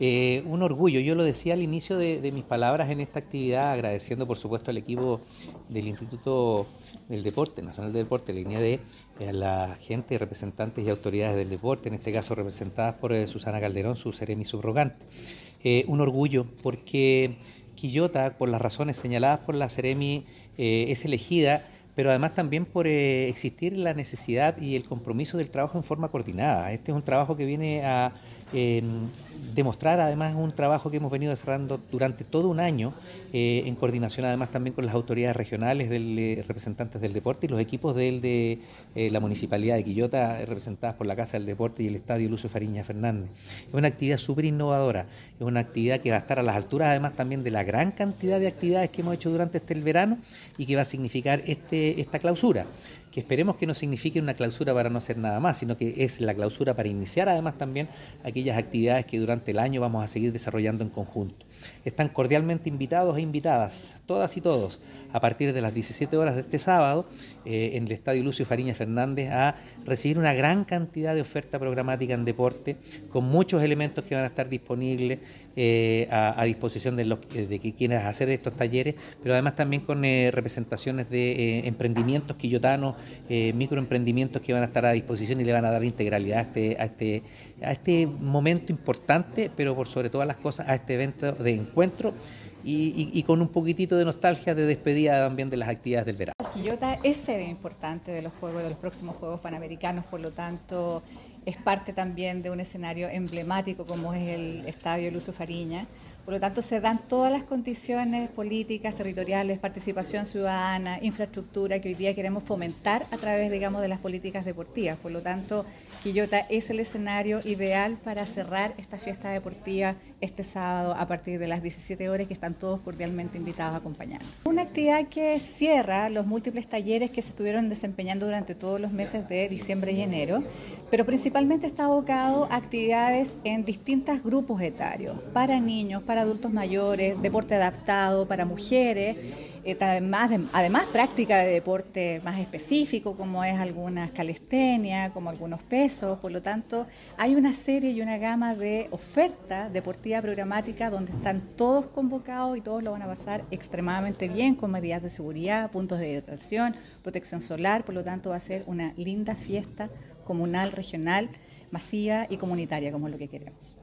Eh, un orgullo, yo lo decía al inicio de, mis palabras en esta actividad, agradeciendo por supuesto al equipo del Instituto del Deporte, Nacional del Deporte, línea D, a la gente, representantes y autoridades del deporte, en este caso representadas por eh, Susana Calderón, su seremi subrogante. Eh, un orgullo porque Quillota, por las razones señaladas por la Ceremi, es elegida pero además también por existir la necesidad y el compromiso del trabajo en forma coordinada. Este es un trabajo que viene a demostrar además un trabajo que hemos venido desarrollando durante todo un año eh, en coordinación además también con las autoridades regionales, del, eh, representantes del deporte y los equipos del, de eh, la Municipalidad de Quillota representadas por la Casa del Deporte y el Estadio Lucio Fariña Fernández. Es una actividad súper innovadora, es una actividad que va a estar a las alturas además también de la gran cantidad de actividades que hemos hecho durante este verano y que va a significar este, esta clausura que esperemos que no signifique una clausura para no hacer nada más, sino que es la clausura para iniciar además también aquellas actividades que durante el año vamos a seguir desarrollando en conjunto. Están cordialmente invitados e invitadas, todas y todos, a partir de las 17 horas de este sábado, eh, en el Estadio Lucio Fariña Fernández, a recibir una gran cantidad de oferta programática en deporte, con muchos elementos que van a estar disponibles eh, a, disposición de, los, de quienes hacer estos talleres, pero además también con eh, representaciones de emprendimientos quillotanos eh, microemprendimientos que van a estar a disposición y le van a dar integralidad a este, a este, a este momento importante, pero por sobre todas las cosas a este evento de encuentro y, con un poquitito de nostalgia de despedida también de las actividades del verano. Quillota es sede importante de los Juegos, de los próximos Juegos Panamericanos, por lo tanto es parte también de un escenario emblemático como es el Estadio Lucio Fariña. Por lo tanto, se dan todas las condiciones políticas, territoriales, participación ciudadana, infraestructura que hoy día queremos fomentar a través, digamos, de las políticas deportivas. Por lo tanto, Quillota es el escenario ideal para cerrar esta fiesta deportiva este sábado a partir de las 17 horas que están todos cordialmente invitados a acompañarnos. Una actividad que cierra los múltiples talleres que se estuvieron desempeñando durante todos los meses de diciembre y enero, pero principalmente está abocado a actividades en distintos grupos etarios, para niños, para adultos mayores, deporte adaptado para mujeres, eh, además, además práctica de deporte más específico como es alguna calistenia, como algunos pesos, por lo tanto hay una serie y una gama de oferta deportiva programática donde están todos convocados y todos lo van a pasar extremadamente bien con medidas de seguridad, puntos de hidratación, protección solar, por lo tanto va a ser una linda fiesta comunal, regional, masiva y comunitaria como es lo que queremos.